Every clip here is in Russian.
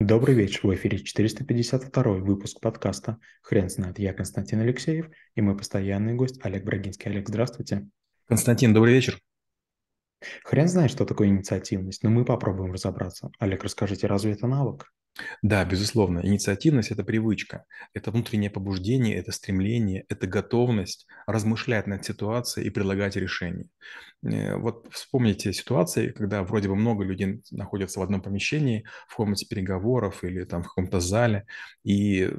Добрый вечер, в эфире 452 выпуск подкаста «Хрен знает». Я Константин Алексеев и мой постоянный гость Олег Брагинский. Олег, здравствуйте. Константин, добрый вечер. Хрен знает, что такое инициативность, но мы попробуем разобраться. Олег, расскажите, разве это навык? Да, безусловно, инициативность– это привычка, это внутреннее побуждение, это стремление, это готовность размышлять над ситуацией и предлагать решения. Э, вот вспомните ситуации, когда вроде бы много людей находятся в одном помещении, в комнате переговоров или там в каком-то зале, и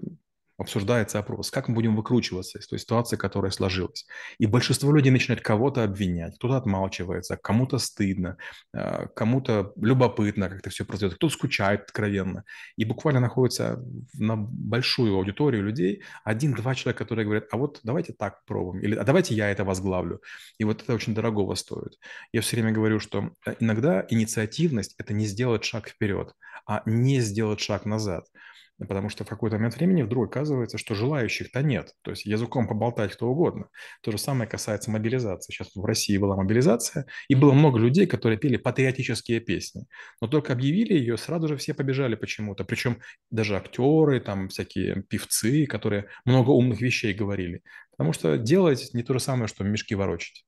обсуждается опрос, как мы будем выкручиваться из той ситуации, которая сложилась. И большинство людей начинает кого-то обвинять, кто-то отмалчивается, кому-то стыдно, а, кому-то любопытно, как это все произойдет, кто-то скучает откровенно. И буквально находится на большую аудиторию людей один-два человека, которые говорят, а вот давайте так пробуем, или а давайте я это возглавлю. И вот это очень дорогого стоит. Я все время говорю, что э, иногда инициативность – это не сделать шаг вперед, а не сделать шаг назад. Потому что в какой-то момент времени вдруг оказывается, что желающих-то нет. То есть языком поболтать кто угодно. То же самое касается мобилизации. Сейчас в России была мобилизация, и было много людей, которые пели патриотические песни. Но только объявили ее, сразу же все побежали почему-то. Причем даже актеры, там всякие певцы, которые много умных вещей говорили. Потому что делать не то же самое, что мешки ворочать.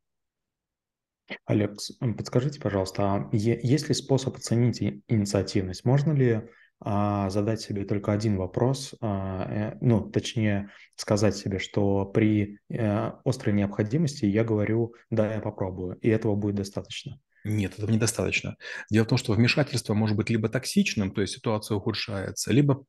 Олег, подскажите, пожалуйста, а есть ли способ оценить инициативность? Можно ли задать себе только один вопрос, а, э, ну, точнее, сказать себе, что при э, острой необходимости я говорю, да, я попробую, и этого будет достаточно. Нет, этого недостаточно. Дело в том, что вмешательство может быть либо токсичным, то есть ситуация ухудшается, либо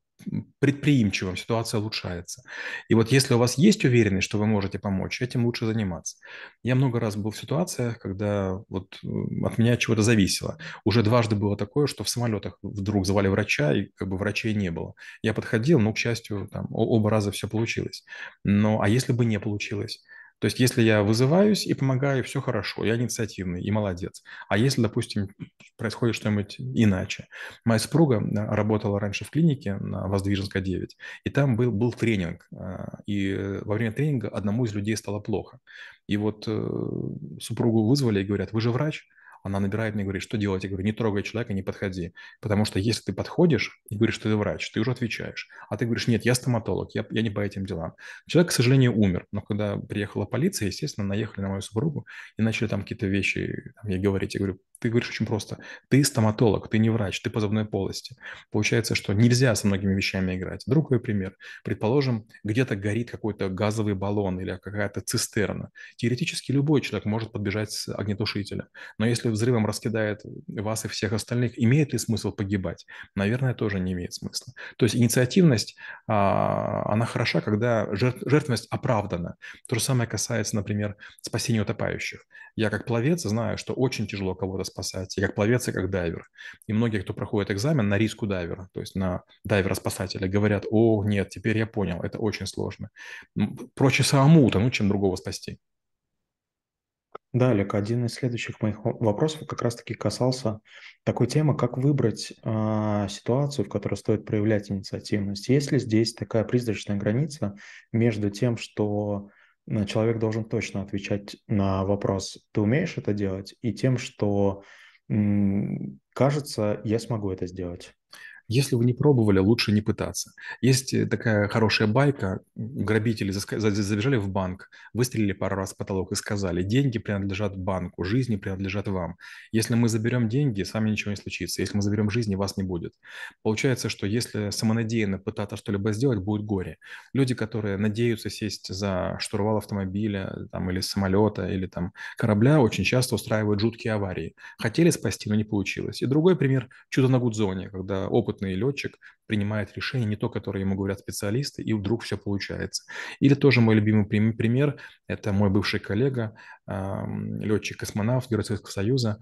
предприимчивым, ситуация улучшается. И вот если у вас есть уверенность, что вы можете помочь, этим лучше заниматься. Я много раз был в ситуациях, когда вот от меня чего-то зависело. Уже дважды было такое, что в самолетах вдруг звали врача, и как бы врачей не было. Я подходил, но, к счастью, там, оба раза все получилось. Но, а если бы не получилось? То есть, если я вызываюсь и помогаю, все хорошо, я инициативный и молодец. А если, допустим, происходит что-нибудь иначе? Моя супруга а, работала раньше в клинике на Воздвиженской 9, и там был, был тренинг. А, и во время тренинга одному из людей стало плохо. И вот э, супругу вызвали и говорят, вы же врач? Она набирает мне и говорит, что делать? Я говорю, не трогай человека, не подходи. Потому что если ты подходишь и говоришь, что ты врач, ты уже отвечаешь. А ты говоришь, нет, я стоматолог, я, я не по этим делам. Человек, к сожалению, умер. Но когда приехала полиция, естественно, наехали на мою супругу и начали там какие-то вещи там, ей говорить. Я говорю, ты говоришь очень просто. Ты стоматолог, ты не врач, ты по зубной полости. Получается, что нельзя со многими вещами играть. Другой пример. Предположим, где-то горит какой-то газовый баллон или какая-то цистерна. Теоретически любой человек может подбежать с огнетушителя. Но если взрывом раскидает вас и всех остальных, имеет ли смысл погибать? Наверное, тоже не имеет смысла. То есть инициативность, а, она хороша, когда жертвенность оправдана. То же самое касается, например, спасения утопающих. Я как пловец знаю, что очень тяжело кого-то спасать, и как пловец, и как дайвер. И многие, кто проходит экзамен на риску дайвера, то есть на дайвера-спасателя, говорят, о, нет, теперь я понял, это очень сложно. Проще самому утонуть, чем другого спасти. Да, Олег, один из следующих моих вопросов как раз-таки касался такой темы, как выбрать э, ситуацию, в которой стоит проявлять инициативность. Есть ли здесь такая призрачная граница между тем, что человек должен точно отвечать на вопрос, ты умеешь это делать, и тем, что кажется, я смогу это сделать. Если вы не пробовали, лучше не пытаться. Есть э, такая хорошая байка. Грабители забежали в банк, выстрелили пару раз в потолок и сказали, деньги принадлежат банку, жизни принадлежат вам. Если мы заберем деньги, с вами ничего не случится. Если мы заберем жизни, вас не будет. Получается, что если самонадеянно пытаться что-либо сделать, будет горе. Люди, которые надеются сесть за штурвал автомобиля там, или самолета, или там, корабля, очень часто устраивают жуткие аварии. Хотели спасти, но не получилось. И другой пример – чудо на Гудзоне, когда опыт опытный летчик принимает решение, не то, которое ему говорят специалисты, и вдруг все получается. Или тоже мой любимый пример, это мой бывший коллега, летчик-космонавт Герой Советского Союза,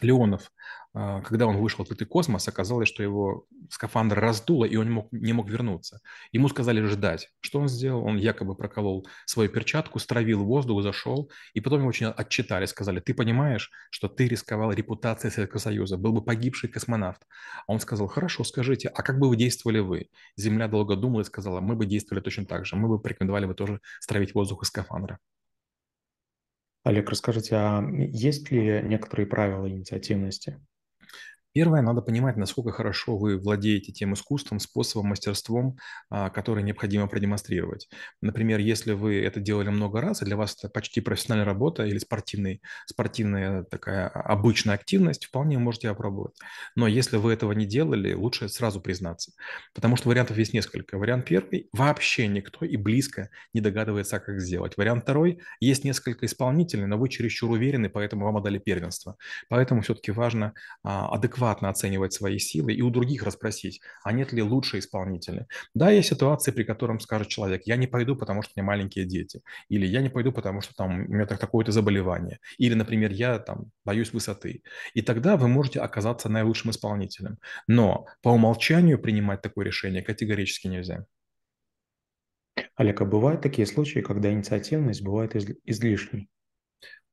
Леонов, а, когда он вышел в открытый космос, оказалось, что его скафандр раздуло, и он не мог, не мог вернуться. Ему сказали ждать. Что он сделал? Он якобы проколол свою перчатку, стравил воздух, зашел, и потом его очень отчитали, сказали, ты понимаешь, что ты рисковал репутацией Советского Союза, был бы погибший космонавт. А он сказал, хорошо, скажите, а как бы вы действовали вы? Земля долго думала и сказала, мы бы действовали точно так же, мы бы порекомендовали бы тоже стравить воздух из скафандра. Олег, расскажите, а есть ли некоторые правила инициативности? Первое, надо понимать, насколько хорошо вы владеете тем искусством, способом, мастерством, а, который необходимо продемонстрировать. Например, если вы это делали много раз, и для вас это почти профессиональная работа или спортивный, спортивная такая обычная активность, вполне можете опробовать. Но если вы этого не делали, лучше сразу признаться. Потому что вариантов есть несколько. Вариант первый– вообще никто и близко не догадывается, как сделать. Вариант второй– есть несколько исполнителей, но вы чересчур уверены, поэтому вам отдали первенство. Поэтому все-таки важно а, адекватно оценивать свои силы и у других расспросить, а нет ли лучшие исполнители. Да, есть ситуации, при котором скажет человек, я не пойду, потому что у меня маленькие дети, или я не пойду, потому что там у меня такое-то заболевание, или, например, я там боюсь высоты. И тогда вы можете оказаться наилучшим исполнителем. Но по умолчанию принимать такое решение категорически нельзя. Олег, а бывают такие случаи, когда инициативность бывает излишней?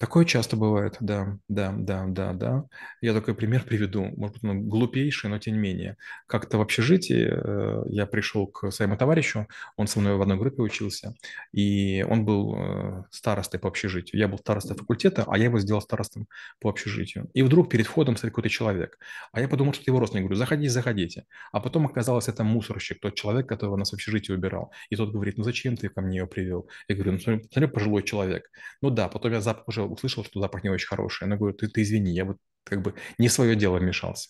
Такое часто бывает, да, да, да, да, да. Я такой пример приведу, может быть, он глупейший, но тем не менее. Как-то в общежитии э, я пришел к своему товарищу, он со мной в одной группе учился, и он был э, старостой по общежитию. Я был старостой факультета, а я его сделал старостом по общежитию. И вдруг перед входом стоит какой-то человек, а я подумал, что это его родственник. Говорю, заходите, заходите. А потом оказалось, это мусорщик, тот человек, которого нас в общежитии убирал. И тот говорит, ну зачем ты ко мне его привел? Я говорю, ну смотри, пожилой человек. Ну да, потом я запах уже услышал, что запах не очень хороший. Она говорит, ты, ты извини, я вот как бы не свое дело вмешался.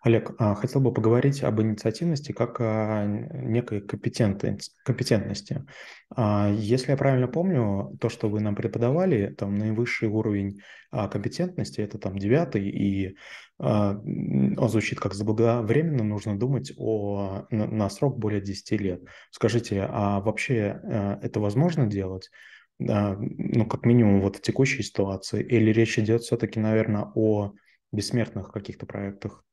Олег, а, хотел бы поговорить об инициативности как о некой компетентности. А, если я правильно помню, то, что вы нам преподавали, там наивысший уровень а, компетентности, это там девятый, и он звучит как заблаговременно, нужно думать о, на срок более 10 лет. Скажите, а вообще это возможно делать? Ну, как минимум, вот в текущей ситуации? Или речь идет все-таки, наверное, о бессмертных каких-то проектах?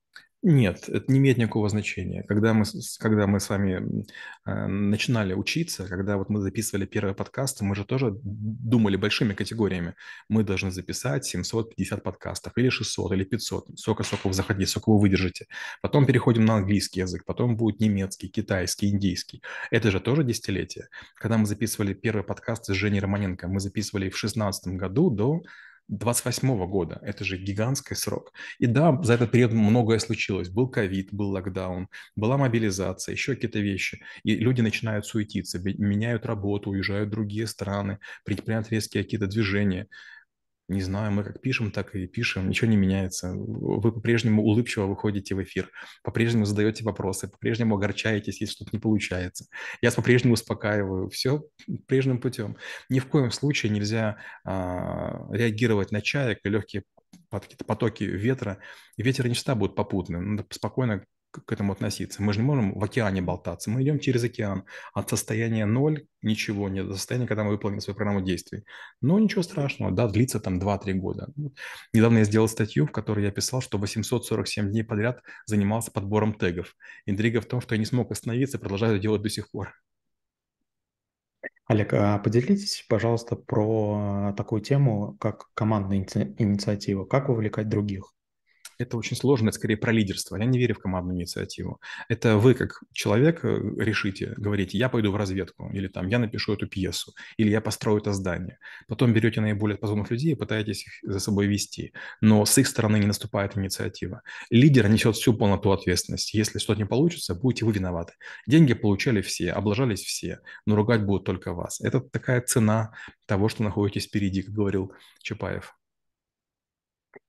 Нет, это не имеет никакого значения. Когда мы, когда мы с вами э, начинали учиться, когда вот мы записывали первые подкасты, мы же тоже думали большими категориями. Мы должны записать 750 подкастов, или 600, или 500. Сколько, сколько вы заходите, сколько вы выдержите. Потом переходим на английский язык, потом будет немецкий, китайский, индийский. Это же тоже десятилетие. Когда мы записывали первый подкаст с Женей Романенко, мы записывали в 2016 году до 28 года. Это же гигантский срок. И да, за этот период многое случилось. Был ковид, был локдаун, была мобилизация, еще какие-то вещи. И люди начинают суетиться, меняют работу, уезжают в другие страны, предпринимают резкие какие-то движения. Не знаю, мы как пишем, так и пишем, ничего не меняется. Вы по-прежнему улыбчиво выходите в эфир, по-прежнему задаете вопросы, по-прежнему огорчаетесь, если что-то не получается. Я по-прежнему успокаиваю, все прежним путем. Ни в коем случае нельзя а, реагировать на чаек и легкие какие-то потоки ветра. И ветер не всегда будет попутный. Надо спокойно к этому относиться. Мы же не можем в океане болтаться. Мы идем через океан от состояния ноль, ничего нет, до состояния, когда мы выполним свою программу действий. Но ничего страшного, да, длится там 2-3 года. Недавно я сделал статью, в которой я писал, что 847 дней подряд занимался подбором тегов. Интрига в том, что я не смог остановиться и продолжаю делать до сих пор. Олег, а поделитесь, пожалуйста, про такую тему, как командная инициатива. Как вовлекать других? Это очень сложно, это скорее про лидерство. Я не верю в командную инициативу. Это вы, как человек, э, решите, говорите, я пойду в разведку, или там, я напишу эту пьесу, или я построю это здание. Потом берете наиболее способных людей и пытаетесь их за собой вести. Но с их стороны не наступает инициатива. Лидер несет всю полноту ответственности. Если что-то не получится, будете вы виноваты. Деньги получали все, облажались все, но ругать будут только вас. Это такая цена того, что находитесь впереди, как говорил Чапаев.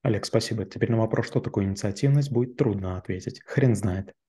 Олег, спасибо. Теперь на вопрос, что такое инициативность, будет трудно ответить. Хрен знает.